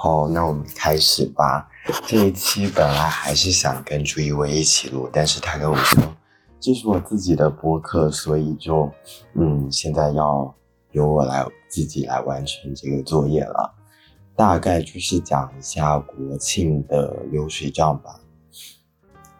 好，那我们开始吧。这一期本来还是想跟朱一威一起录，但是他跟我说这是我自己的播客，所以就嗯，现在要由我来自己来完成这个作业了。大概就是讲一下国庆的流水账吧。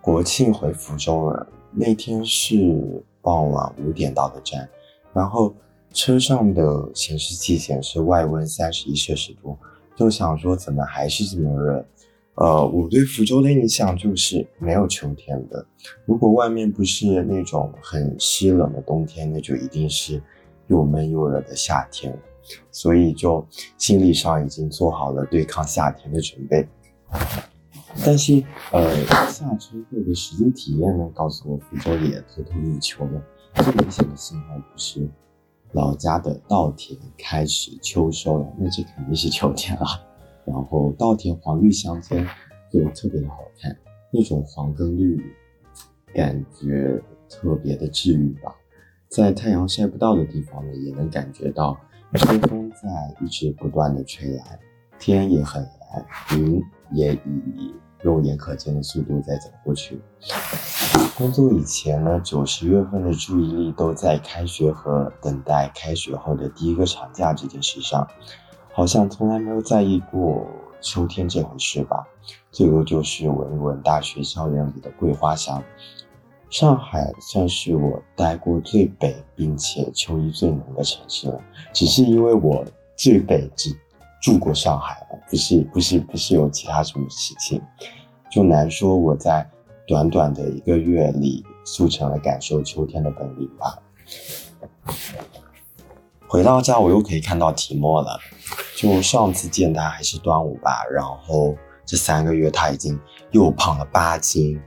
国庆回福州了，那天是傍晚五点到的站，然后车上的显示器显示外温三十一摄氏度。就想说怎么还是这么热？呃，我对福州的印象就是没有秋天的。如果外面不是那种很湿冷的冬天，那就一定是又闷又热的夏天。所以就心理上已经做好了对抗夏天的准备。但是，呃，下车后的实际体验呢，告诉我福州也偷偷入秋了。最明显的信号不是。老家的稻田开始秋收了，那这肯定是秋天了。然后稻田黄绿相间，就特别的好看，那种黄跟绿，感觉特别的治愈吧。在太阳晒不到的地方呢，也能感觉到秋风在一直不断的吹来，天也很蓝，云也以。肉眼可见的速度在走过去。工作以前呢，九十月份的注意力都在开学和等待开学后的第一个长假这件事上，好像从来没有在意过秋天这回事吧。最多就是闻一闻大学校园里的桂花香。上海算是我待过最北并且秋意最浓的城市了，只是因为我最北只。住过上海了，不是不是不是有其他什么事情，就难说我在短短的一个月里速成了感受秋天的本领吧。回到家，我又可以看到提莫了。就上次见他还是端午吧，然后这三个月他已经又胖了八斤，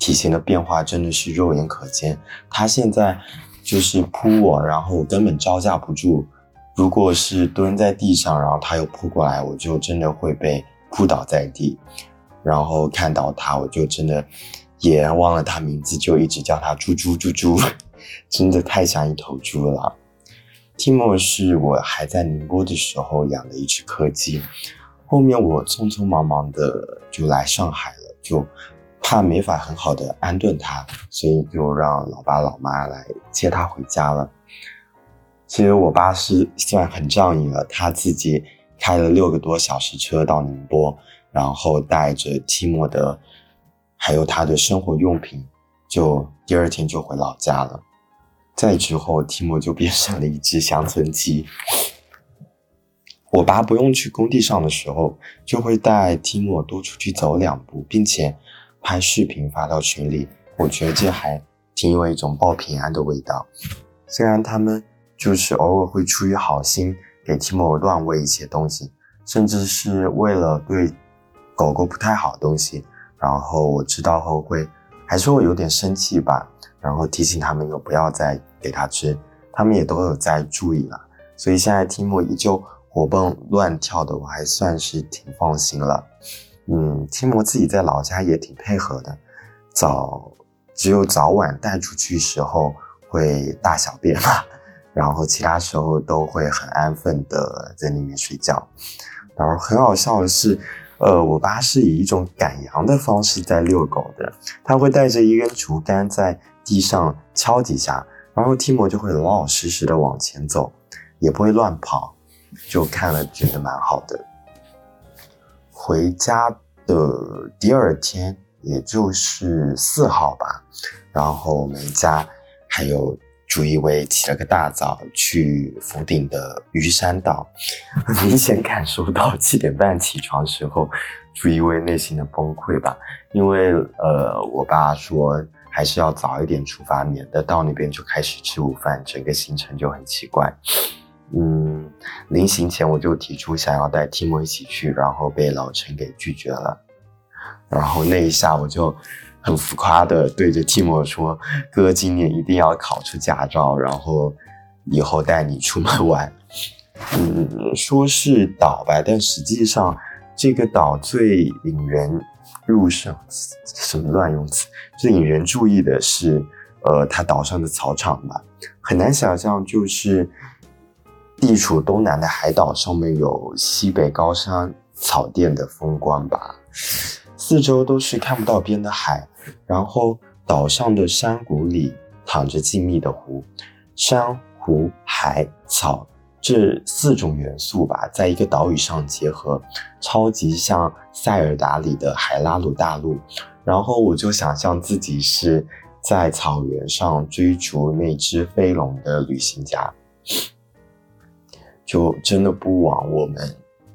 体型的变化真的是肉眼可见。他现在就是扑我，然后我根本招架不住。如果是蹲在地上，然后他又扑过来，我就真的会被扑倒在地。然后看到他，我就真的也忘了他名字，就一直叫他猪猪猪猪，真的太像一头猪了。Timo 是我还在宁波的时候养的一只柯基，后面我匆匆忙忙的就来上海了，就怕没法很好的安顿它，所以就让老爸老妈来接他回家了。其实我爸是算很仗义了，他自己开了六个多小时车到宁波，然后带着提莫的，还有他的生活用品，就第二天就回老家了。再之后，提莫就变成了一只乡村鸡。我爸不用去工地上的时候，就会带提莫多出去走两步，并且拍视频发到群里。我觉得这还挺有一种报平安的味道。虽然他们。就是偶尔会出于好心给提莫乱喂一些东西，甚至是为了对狗狗不太好的东西，然后我知道后会还是会有点生气吧，然后提醒他们又不要再给它吃，他们也都有在注意了，所以现在提莫依旧活蹦乱跳的，我还算是挺放心了。嗯，提莫自己在老家也挺配合的，早只有早晚带出去时候会大小便嘛。然后其他时候都会很安分的在里面睡觉。然后很好笑的是，呃，我爸是以一种赶羊的方式在遛狗的。他会带着一根竹竿在地上敲几下，然后提莫就会老老实实的往前走，也不会乱跑，就看了觉得蛮好的。回家的第二天，也就是四号吧，然后我们家还有。朱一威起了个大早去福鼎的鱼山岛，明显感受到七点半起床时候朱一威内心的崩溃吧。因为呃，我爸说还是要早一点出发，免得到那边就开始吃午饭，整个行程就很奇怪。嗯，临行前我就提出想要带提莫一起去，然后被老陈给拒绝了。然后那一下我就。很浮夸的对着提莫说：“哥，今年一定要考出驾照，然后以后带你出门玩。”嗯，说是岛吧，但实际上这个岛最引人入胜什么乱用词？最引人注意的是，呃，它岛上的草场吧，很难想象，就是地处东南的海岛上面有西北高山草甸的风光吧，四周都是看不到边的海，然后岛上的山谷里躺着静谧的湖，山湖海草。这四种元素吧，在一个岛屿上结合，超级像塞尔达里的海拉鲁大陆。然后我就想象自己是在草原上追逐那只飞龙的旅行家，就真的不枉我们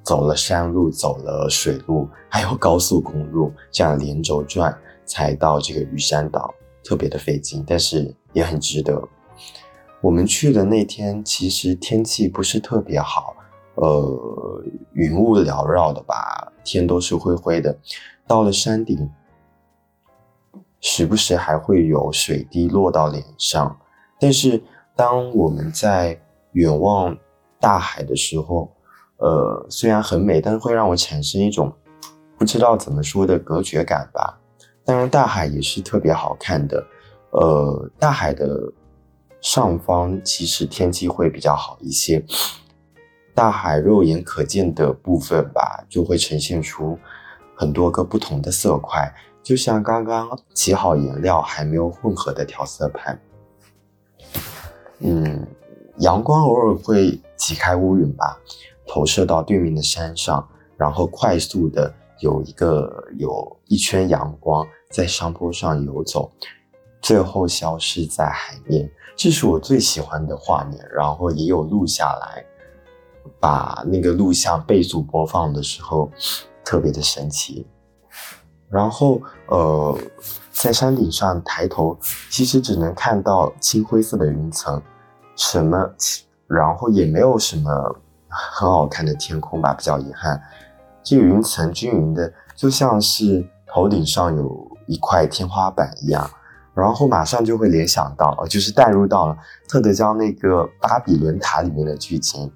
走了山路、走了水路，还有高速公路这样连轴转才到这个玉山岛，特别的费劲，但是也很值得。我们去的那天，其实天气不是特别好，呃，云雾缭绕的吧，天都是灰灰的。到了山顶，时不时还会有水滴落到脸上。但是当我们在远望大海的时候，呃，虽然很美，但是会让我产生一种不知道怎么说的隔绝感吧。当然，大海也是特别好看的，呃，大海的。上方其实天气会比较好一些，大海肉眼可见的部分吧，就会呈现出很多个不同的色块，就像刚刚起好颜料还没有混合的调色盘。嗯，阳光偶尔会挤开乌云吧，投射到对面的山上，然后快速的有一个有一圈阳光在山坡上游走，最后消失在海面。这是我最喜欢的画面，然后也有录下来，把那个录像倍速播放的时候，特别的神奇。然后，呃，在山顶上抬头，其实只能看到青灰色的云层，什么，然后也没有什么很好看的天空吧，比较遗憾。这个云层均匀的，就像是头顶上有一块天花板一样。然后马上就会联想到，呃就是带入到了特德江那个巴比伦塔里面的剧情。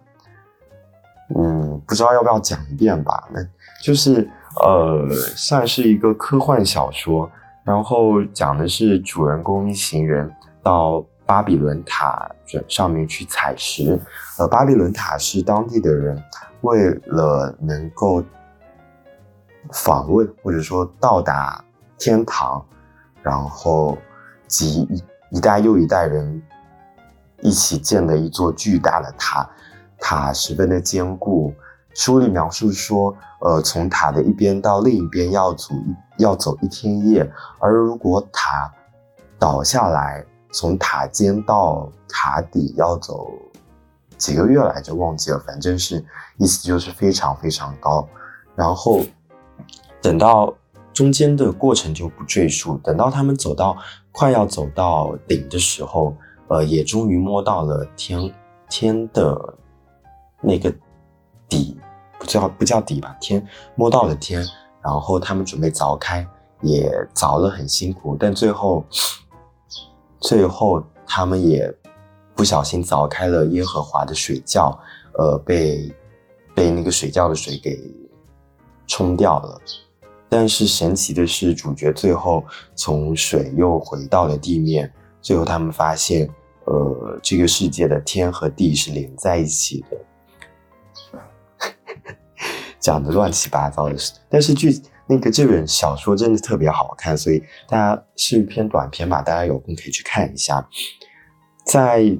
嗯，不知道要不要讲一遍吧？那就是呃，算是一个科幻小说，然后讲的是主人公一行人到巴比伦塔上面去采石。呃，巴比伦塔是当地的人为了能够访问或者说到达天堂，然后。及一一代又一代人一起建的一座巨大的塔，塔十分的坚固。书里描述说，呃，从塔的一边到另一边要走要走一天夜，而如果塔倒下来，从塔尖到塔底要走几个月来着，忘记了，反正是意思就是非常非常高。然后等到。中间的过程就不赘述。等到他们走到快要走到顶的时候，呃，也终于摸到了天天的那个底，不叫不叫底吧，天摸到了天。然后他们准备凿开，也凿了很辛苦，但最后最后他们也不小心凿开了耶和华的水窖，呃，被被那个水窖的水给冲掉了。但是神奇的是，主角最后从水又回到了地面。最后他们发现，呃，这个世界的天和地是连在一起的。讲的乱七八糟的事，但是剧那个这本小说真的特别好看，所以大家是一篇短篇嘛，大家有空可以去看一下。在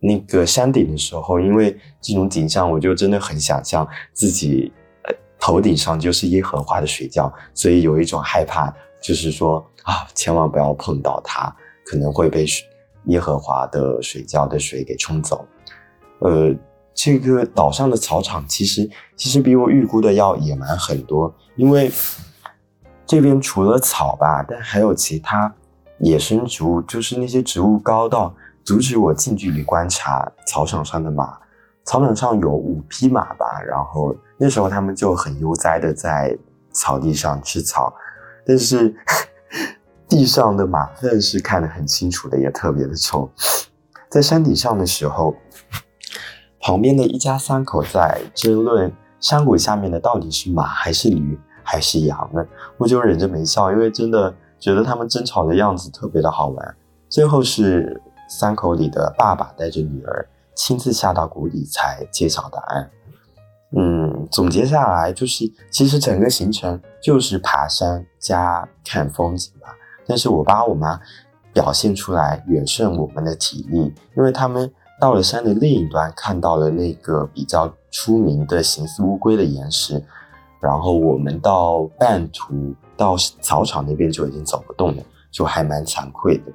那个山顶的时候，因为这种景象，我就真的很想象自己。头顶上就是耶和华的水窖，所以有一种害怕，就是说啊，千万不要碰到它，可能会被耶和华的水窖的水给冲走。呃，这个岛上的草场其实其实比我预估的要野蛮很多，因为这边除了草吧，但还有其他野生植物，就是那些植物高到阻止我近距离观察草场上的马。草场上有五匹马吧，然后那时候他们就很悠哉的在草地上吃草，但是 地上的马粪是看得很清楚的，也特别的臭。在山顶上的时候，旁边的一家三口在争论山谷下面的到底是马还是驴，还是羊呢？我就忍着没笑，因为真的觉得他们争吵的样子特别的好玩。最后是三口里的爸爸带着女儿亲自下到谷底才揭晓答案。嗯，总结下来就是，其实整个行程就是爬山加看风景吧。但是我爸我妈表现出来远胜我们的体力，因为他们到了山的另一端，看到了那个比较出名的形似乌龟的岩石，然后我们到半途到草场那边就已经走不动了，就还蛮惭愧的。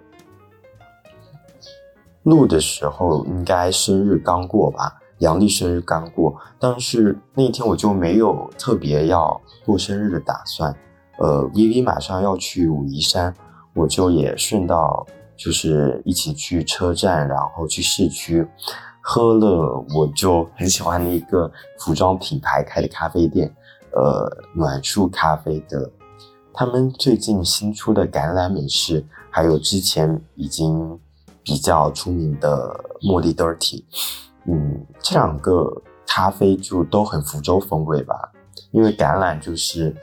录的时候应该生日刚过吧。阳历生日刚过，但是那天我就没有特别要过生日的打算。呃，V V 马上要去武夷山，我就也顺道就是一起去车站，然后去市区喝了我就很喜欢的一个服装品牌开的咖啡店，呃，暖树咖啡的，他们最近新出的橄榄美式，还有之前已经比较出名的茉莉 Dirty。嗯，这两个咖啡就都很福州风味吧，因为橄榄就是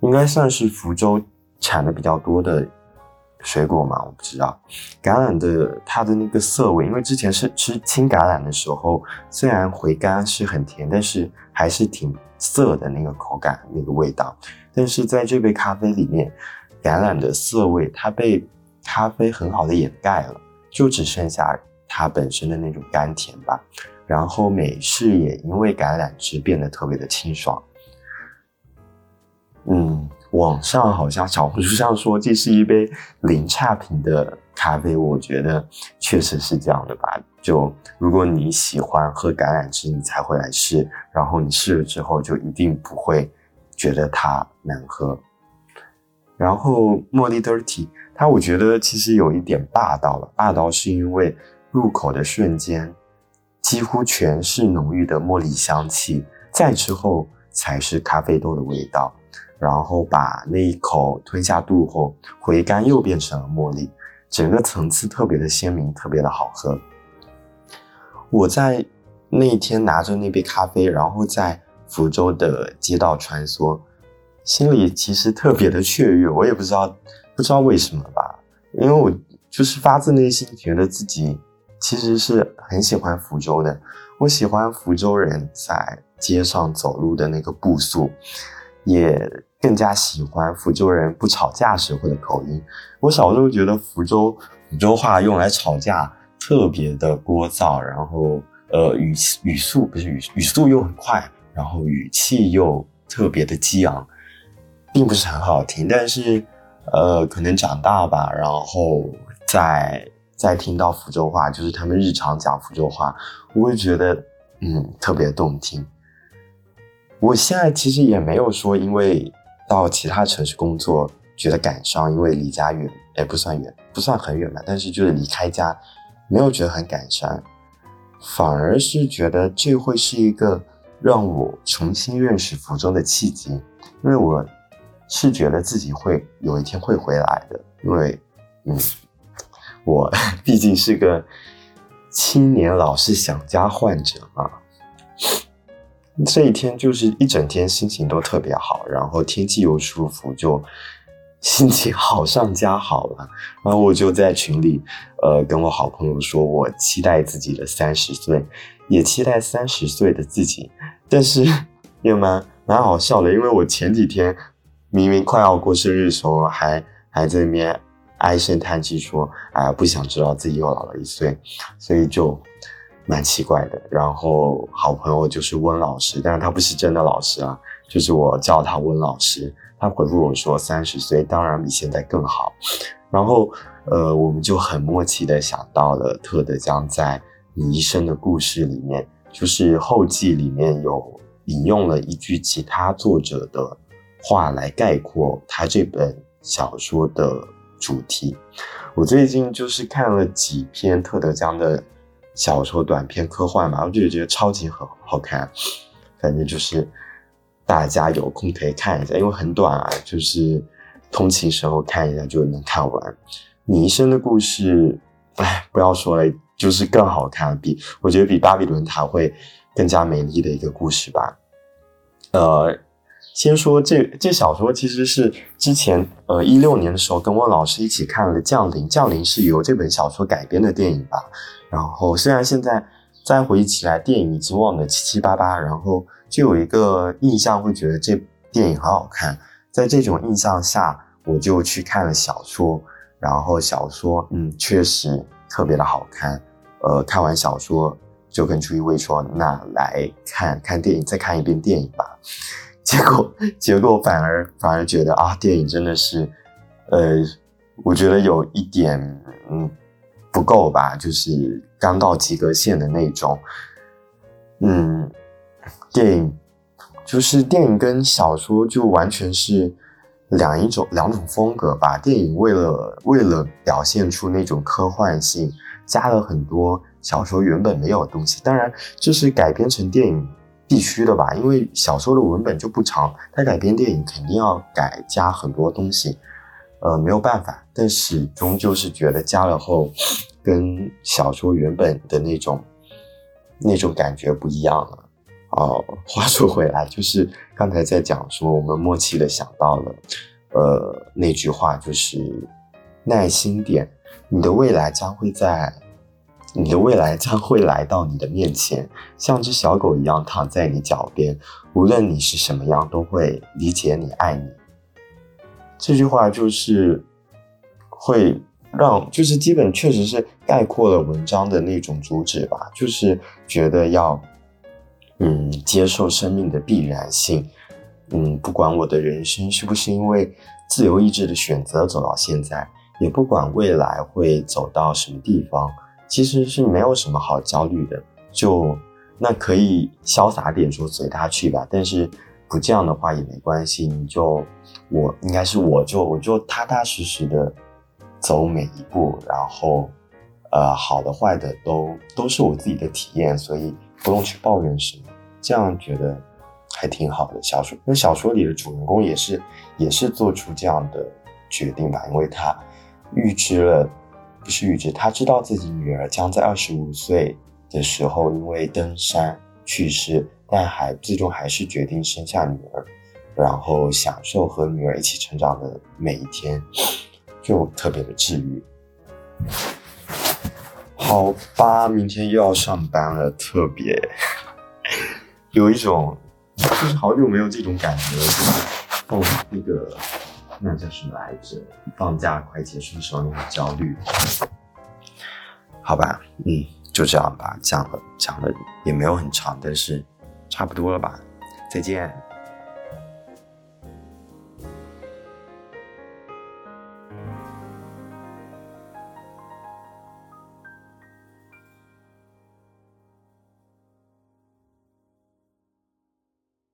应该算是福州产的比较多的水果嘛，我不知道。橄榄的它的那个涩味，因为之前是吃青橄榄的时候，虽然回甘是很甜，但是还是挺涩的那个口感那个味道。但是在这杯咖啡里面，橄榄的涩味它被咖啡很好的掩盖了，就只剩下。它本身的那种甘甜吧，然后美式也因为橄榄汁变得特别的清爽。嗯，网上好像小红书上说这是一杯零差评的咖啡，我觉得确实是这样的吧。就如果你喜欢喝橄榄汁，你才会来试，然后你试了之后就一定不会觉得它难喝。然后茉莉 dirty，它我觉得其实有一点霸道了，霸道是因为。入口的瞬间，几乎全是浓郁的茉莉香气，再之后才是咖啡豆的味道，然后把那一口吞下肚后，回甘又变成了茉莉，整个层次特别的鲜明，特别的好喝。我在那一天拿着那杯咖啡，然后在福州的街道穿梭，心里其实特别的雀跃，我也不知道不知道为什么吧，因为我就是发自内心觉得自己。其实是很喜欢福州的，我喜欢福州人在街上走路的那个步速，也更加喜欢福州人不吵架时候的口音。我小时候觉得福州福州话用来吵架特别的聒噪，然后呃语语速不是语语速又很快，然后语气又特别的激昂，并不是很好听。但是呃可能长大吧，然后再。再听到福州话，就是他们日常讲福州话，我会觉得，嗯，特别动听。我现在其实也没有说因为到其他城市工作觉得感伤，因为离家远，也，不算远，不算很远吧，但是就是离开家，没有觉得很感伤，反而是觉得这会是一个让我重新认识福州的契机，因为我是觉得自己会有一天会回来的，因为，嗯。我 毕竟是个青年老是想家患者啊，这一天就是一整天心情都特别好，然后天气又舒服，就 心情好上加好了。然后我就在群里，呃，跟我好朋友说，我期待自己的三十岁，也期待三十岁的自己。但是也蛮蛮好笑的，因为我前几天明明快要过生日的时候，还还在那边。唉声叹气说：“哎呀，不想知道自己又老了一岁，所以就蛮奇怪的。”然后好朋友就是温老师，但是他不是真的老师啊，就是我叫他温老师。他回复我说：“三十岁当然比现在更好。”然后呃，我们就很默契的想到了特德江在《你一生的故事》里面，就是后记里面有引用了一句其他作者的话来概括他这本小说的。主题，我最近就是看了几篇特德·江的小说短篇科幻嘛，我就觉得超级好好看，反正就是大家有空可以看一下，因为很短啊，就是通勤时候看一下就能看完。你一生的故事，哎，不要说了，就是更好看，比我觉得比巴比伦塔会更加美丽的一个故事吧。呃，先说这这小说其实是之前呃一六年的时候跟我老师一起看了《降临》，《降临》是由这本小说改编的电影吧。然后虽然现在再回忆起来，电影已经忘得七七八八，然后就有一个印象会觉得这电影很好看。在这种印象下，我就去看了小说，然后小说嗯确实特别的好看。呃，看完小说就跟朱一威说：“那来看看电影，再看一遍电影吧。”结果，结果反而反而觉得啊，电影真的是，呃，我觉得有一点嗯不够吧，就是刚到及格线的那种。嗯，电影就是电影跟小说就完全是两一种两种风格吧。电影为了为了表现出那种科幻性，加了很多小说原本没有的东西。当然，这是改编成电影。必须的吧，因为小说的文本就不长，它改编电影肯定要改加很多东西，呃，没有办法。但始终就是觉得加了后，跟小说原本的那种那种感觉不一样了。哦，话说回来，就是刚才在讲说，我们默契的想到了，呃，那句话就是耐心点，你的未来将会在。你的未来将会来到你的面前，像只小狗一样躺在你脚边。无论你是什么样，都会理解你、爱你。这句话就是会让，就是基本确实是概括了文章的那种主旨吧。就是觉得要，嗯，接受生命的必然性。嗯，不管我的人生是不是因为自由意志的选择走到现在，也不管未来会走到什么地方。其实是没有什么好焦虑的，就那可以潇洒点说随他去吧。但是不这样的话也没关系，你就我应该是我就我就踏踏实实的走每一步，然后呃好的坏的都都是我自己的体验，所以不用去抱怨什么，这样觉得还挺好的。小说那小说里的主人公也是也是做出这样的决定吧，因为他预知了。不是预知，他知道自己女儿将在二十五岁的时候因为登山去世，但还最终还是决定生下女儿，然后享受和女儿一起成长的每一天，就特别的治愈。好吧，明天又要上班了，特别有一种就是好久没有这种感觉了，就是哦那个。那叫什么来着？放假快结束的时候那种焦虑。好吧，嗯，就这样吧。讲了讲了也没有很长，但是差不多了吧。再见。